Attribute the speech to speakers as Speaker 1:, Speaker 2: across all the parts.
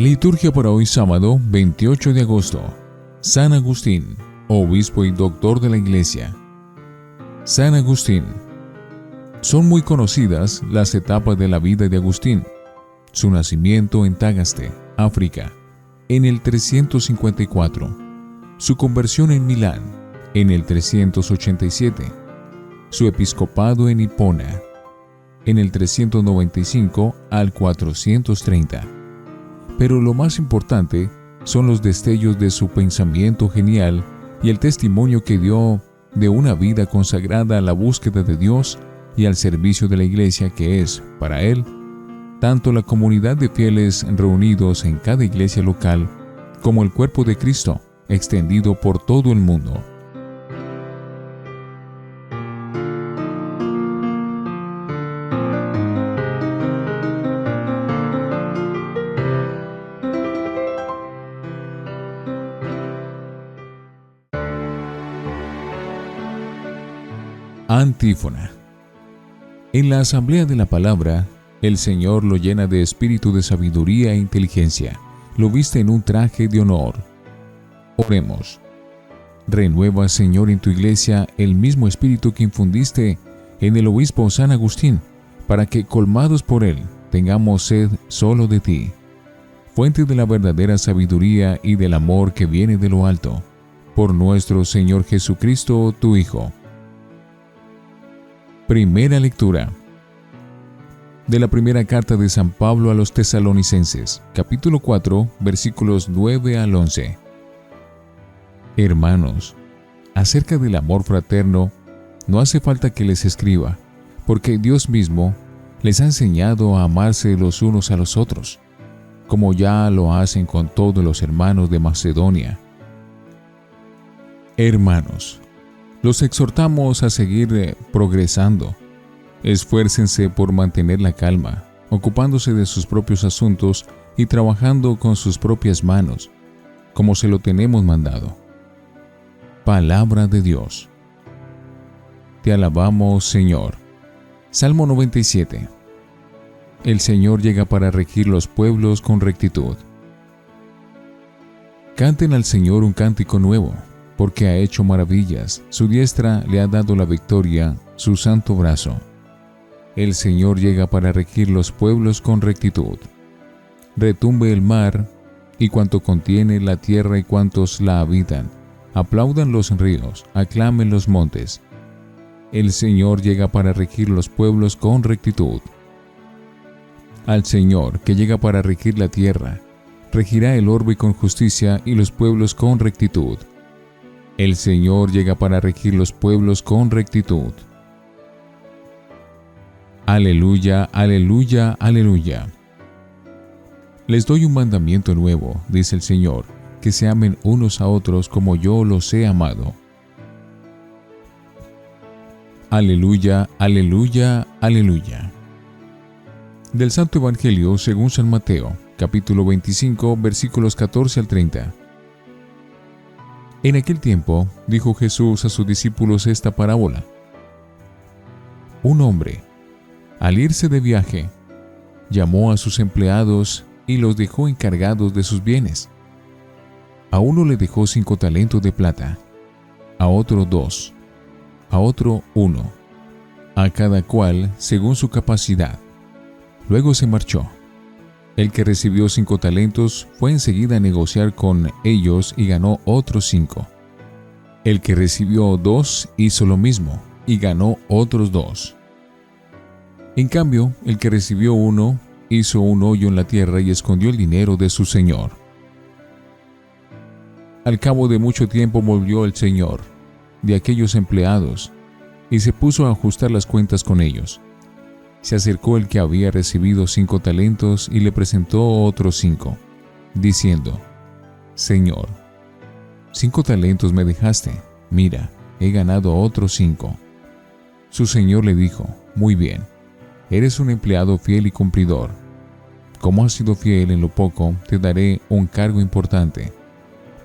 Speaker 1: Liturgia para hoy sábado 28 de agosto. San Agustín, obispo y doctor de la Iglesia. San Agustín. Son muy conocidas las etapas de la vida de Agustín. Su nacimiento en Tagaste, África, en el 354. Su conversión en Milán, en el 387. Su episcopado en Hipona, en el 395 al 430 pero lo más importante son los destellos de su pensamiento genial y el testimonio que dio de una vida consagrada a la búsqueda de Dios y al servicio de la iglesia que es, para él, tanto la comunidad de fieles reunidos en cada iglesia local como el cuerpo de Cristo extendido por todo el mundo. Antífona. En la asamblea de la palabra, el Señor lo llena de espíritu de sabiduría e inteligencia, lo viste en un traje de honor. Oremos. Renueva, Señor, en tu iglesia el mismo espíritu que infundiste en el obispo San Agustín, para que, colmados por él, tengamos sed solo de ti, fuente de la verdadera sabiduría y del amor que viene de lo alto, por nuestro Señor Jesucristo, tu Hijo Primera lectura de la primera carta de San Pablo a los tesalonicenses, capítulo 4, versículos 9 al 11. Hermanos, acerca del amor fraterno, no hace falta que les escriba, porque Dios mismo les ha enseñado a amarse los unos a los otros, como ya lo hacen con todos los hermanos de Macedonia. Hermanos, los exhortamos a seguir eh, progresando. Esfuércense por mantener la calma, ocupándose de sus propios asuntos y trabajando con sus propias manos, como se lo tenemos mandado. Palabra de Dios. Te alabamos, Señor. Salmo 97. El Señor llega para regir los pueblos con rectitud. Canten al Señor un cántico nuevo porque ha hecho maravillas, su diestra le ha dado la victoria, su santo brazo. El Señor llega para regir los pueblos con rectitud. Retumbe el mar y cuanto contiene la tierra y cuantos la habitan. Aplaudan los ríos, aclamen los montes. El Señor llega para regir los pueblos con rectitud. Al Señor, que llega para regir la tierra, regirá el orbe con justicia y los pueblos con rectitud. El Señor llega para regir los pueblos con rectitud. Aleluya, aleluya, aleluya. Les doy un mandamiento nuevo, dice el Señor, que se amen unos a otros como yo los he amado. Aleluya, aleluya, aleluya. Del Santo Evangelio según San Mateo, capítulo 25, versículos 14 al 30. En aquel tiempo dijo Jesús a sus discípulos esta parábola. Un hombre, al irse de viaje, llamó a sus empleados y los dejó encargados de sus bienes. A uno le dejó cinco talentos de plata, a otro dos, a otro uno, a cada cual según su capacidad. Luego se marchó. El que recibió cinco talentos fue enseguida a negociar con ellos y ganó otros cinco. El que recibió dos hizo lo mismo y ganó otros dos. En cambio, el que recibió uno hizo un hoyo en la tierra y escondió el dinero de su señor. Al cabo de mucho tiempo volvió el señor de aquellos empleados y se puso a ajustar las cuentas con ellos se acercó el que había recibido cinco talentos y le presentó otros cinco, diciendo, Señor, cinco talentos me dejaste, mira, he ganado otros cinco. Su señor le dijo, Muy bien, eres un empleado fiel y cumplidor. Como has sido fiel en lo poco, te daré un cargo importante.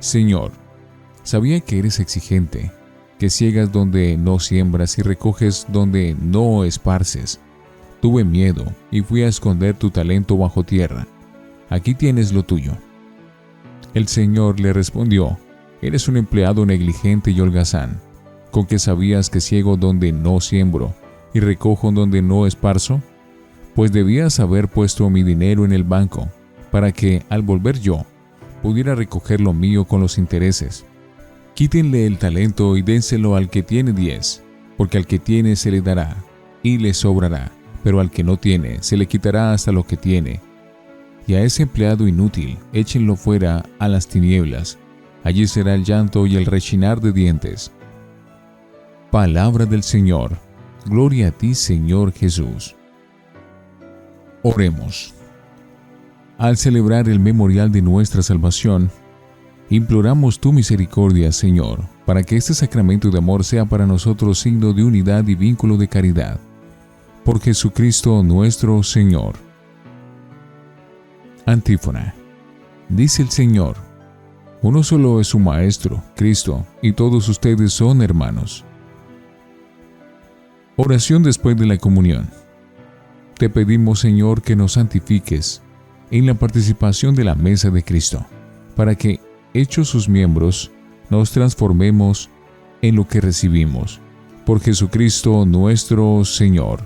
Speaker 1: Señor, sabía que eres exigente, que ciegas donde no siembras y recoges donde no esparces. Tuve miedo y fui a esconder tu talento bajo tierra. Aquí tienes lo tuyo. El Señor le respondió, Eres un empleado negligente y holgazán, con que sabías que ciego donde no siembro y recojo donde no esparzo pues debías haber puesto mi dinero en el banco, para que, al volver yo, pudiera recoger lo mío con los intereses. Quítenle el talento y dénselo al que tiene diez, porque al que tiene se le dará, y le sobrará, pero al que no tiene se le quitará hasta lo que tiene. Y a ese empleado inútil échenlo fuera a las tinieblas, allí será el llanto y el rechinar de dientes. Palabra del Señor. Gloria a ti, Señor Jesús. Oremos. Al celebrar el memorial de nuestra salvación, imploramos tu misericordia, Señor, para que este sacramento de amor sea para nosotros signo de unidad y vínculo de caridad. Por Jesucristo nuestro Señor. Antífona. Dice el Señor, uno solo es su Maestro, Cristo, y todos ustedes son hermanos. Oración después de la comunión. Te pedimos, Señor, que nos santifiques en la participación de la mesa de Cristo, para que, hechos sus miembros, nos transformemos en lo que recibimos. Por Jesucristo nuestro Señor.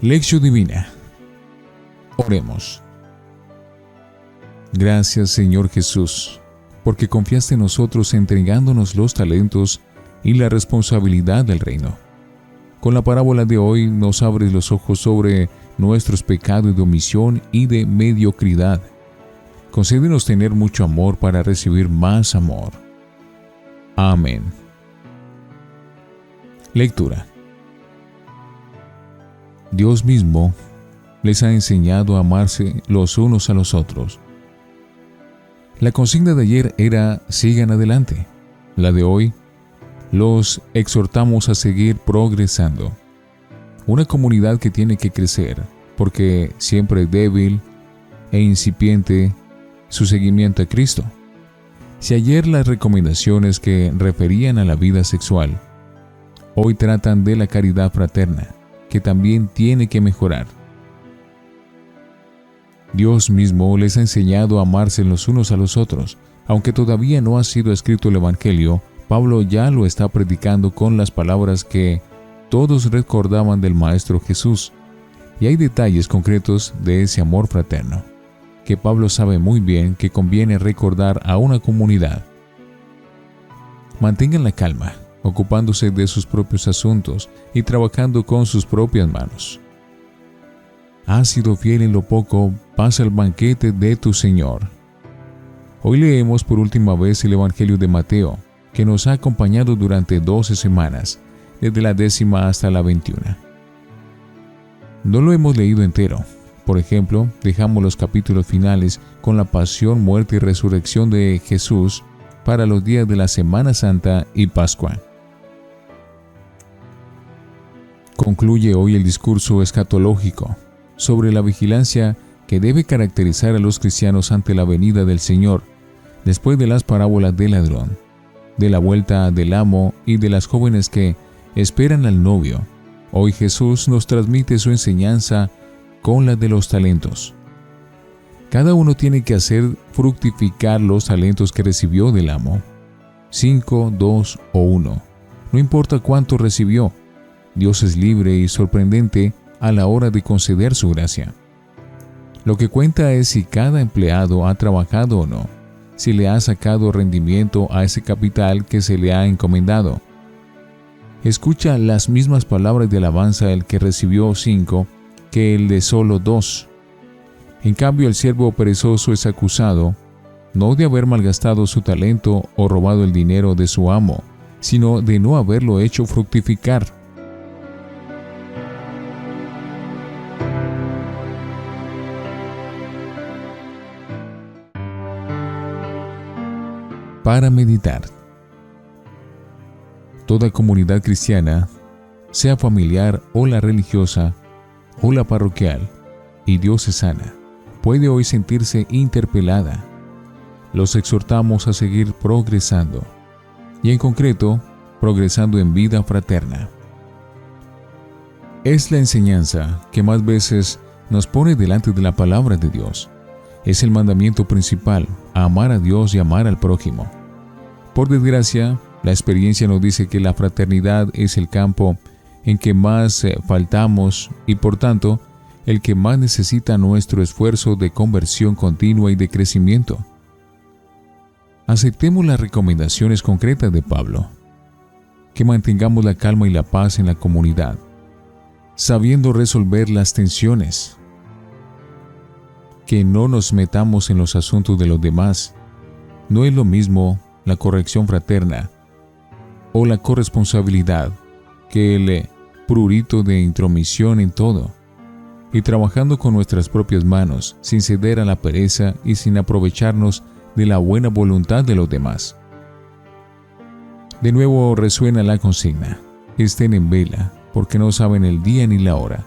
Speaker 1: Lección Divina. Oremos. Gracias Señor Jesús, porque confiaste en nosotros entregándonos los talentos y la responsabilidad del reino con la parábola de hoy nos abres los ojos sobre nuestros pecados de omisión y de mediocridad. Concédenos tener mucho amor para recibir más amor. Amén. Lectura. Dios mismo les ha enseñado a amarse los unos a los otros. La consigna de ayer era sigan adelante. La de hoy, los exhortamos a seguir progresando. Una comunidad que tiene que crecer, porque siempre débil e incipiente su seguimiento a Cristo. Si ayer las recomendaciones que referían a la vida sexual, hoy tratan de la caridad fraterna, que también tiene que mejorar. Dios mismo les ha enseñado a amarse los unos a los otros, aunque todavía no ha sido escrito el Evangelio Pablo ya lo está predicando con las palabras que todos recordaban del Maestro Jesús. Y hay detalles concretos de ese amor fraterno, que Pablo sabe muy bien que conviene recordar a una comunidad. Mantengan la calma, ocupándose de sus propios asuntos y trabajando con sus propias manos. Has sido fiel en lo poco, pasa el banquete de tu Señor. Hoy leemos por última vez el Evangelio de Mateo, que nos ha acompañado durante 12 semanas, desde la décima hasta la veintiuna. No lo hemos leído entero. Por ejemplo, dejamos los capítulos finales con la pasión, muerte y resurrección de Jesús para los días de la Semana Santa y Pascua. Concluye hoy el discurso escatológico sobre la vigilancia que debe caracterizar a los cristianos ante la venida del Señor, después de las parábolas del ladrón de la vuelta del amo y de las jóvenes que esperan al novio. Hoy Jesús nos transmite su enseñanza con la de los talentos. Cada uno tiene que hacer fructificar los talentos que recibió del amo. Cinco, dos o uno. No importa cuánto recibió. Dios es libre y sorprendente a la hora de conceder su gracia. Lo que cuenta es si cada empleado ha trabajado o no si le ha sacado rendimiento a ese capital que se le ha encomendado. Escucha las mismas palabras de alabanza el que recibió cinco que el de solo dos. En cambio el siervo perezoso es acusado no de haber malgastado su talento o robado el dinero de su amo, sino de no haberlo hecho fructificar. Para meditar. Toda comunidad cristiana, sea familiar o la religiosa o la parroquial y diocesana, puede hoy sentirse interpelada. Los exhortamos a seguir progresando y en concreto, progresando en vida fraterna. Es la enseñanza que más veces nos pone delante de la palabra de Dios. Es el mandamiento principal, amar a Dios y amar al prójimo. Por desgracia, la experiencia nos dice que la fraternidad es el campo en que más eh, faltamos y por tanto el que más necesita nuestro esfuerzo de conversión continua y de crecimiento. Aceptemos las recomendaciones concretas de Pablo. Que mantengamos la calma y la paz en la comunidad, sabiendo resolver las tensiones. Que no nos metamos en los asuntos de los demás. No es lo mismo la corrección fraterna o la corresponsabilidad que el prurito de intromisión en todo. Y trabajando con nuestras propias manos, sin ceder a la pereza y sin aprovecharnos de la buena voluntad de los demás. De nuevo resuena la consigna, estén en vela, porque no saben el día ni la hora.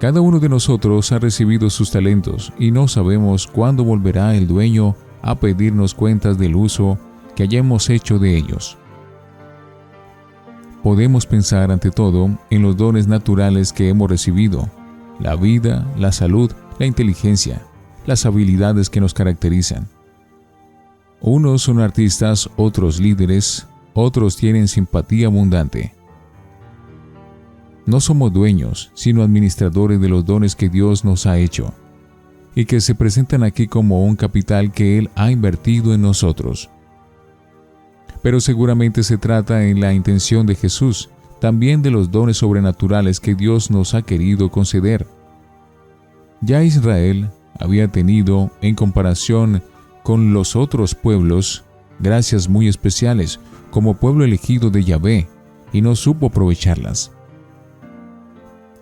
Speaker 1: Cada uno de nosotros ha recibido sus talentos y no sabemos cuándo volverá el dueño a pedirnos cuentas del uso que hayamos hecho de ellos. Podemos pensar ante todo en los dones naturales que hemos recibido, la vida, la salud, la inteligencia, las habilidades que nos caracterizan. Unos son artistas, otros líderes, otros tienen simpatía abundante. No somos dueños, sino administradores de los dones que Dios nos ha hecho, y que se presentan aquí como un capital que Él ha invertido en nosotros. Pero seguramente se trata en la intención de Jesús, también de los dones sobrenaturales que Dios nos ha querido conceder. Ya Israel había tenido, en comparación con los otros pueblos gracias muy especiales como pueblo elegido de Yahvé y no supo aprovecharlas.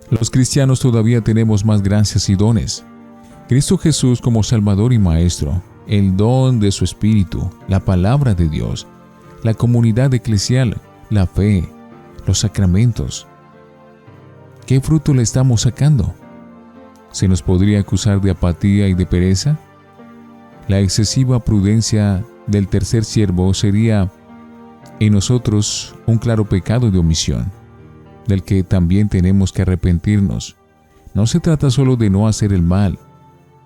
Speaker 1: Los cristianos todavía tenemos más gracias y dones. Cristo Jesús como Salvador y Maestro, el don de su Espíritu, la palabra de Dios, la comunidad eclesial, la fe, los sacramentos. ¿Qué fruto le estamos sacando? ¿Se nos podría acusar de apatía y de pereza? La excesiva prudencia del tercer siervo sería en nosotros un claro pecado de omisión, del que también tenemos que arrepentirnos. No se trata solo de no hacer el mal,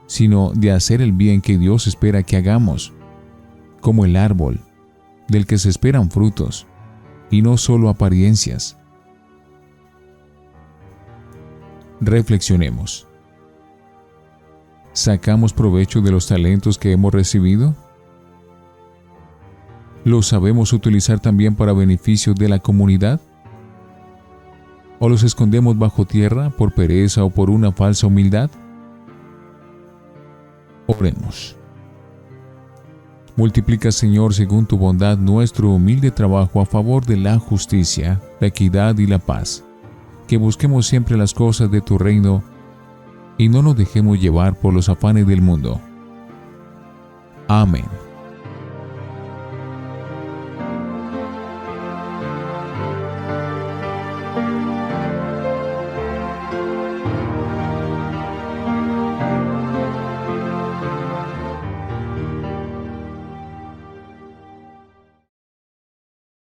Speaker 1: sino de hacer el bien que Dios espera que hagamos, como el árbol, del que se esperan frutos, y no solo apariencias. Reflexionemos. ¿Sacamos provecho de los talentos que hemos recibido? ¿Los sabemos utilizar también para beneficio de la comunidad? ¿O los escondemos bajo tierra por pereza o por una falsa humildad? Oremos. Multiplica, Señor, según tu bondad, nuestro humilde trabajo a favor de la justicia, la equidad y la paz. Que busquemos siempre las cosas de tu reino y no nos dejemos llevar por los afanes del mundo. Amén.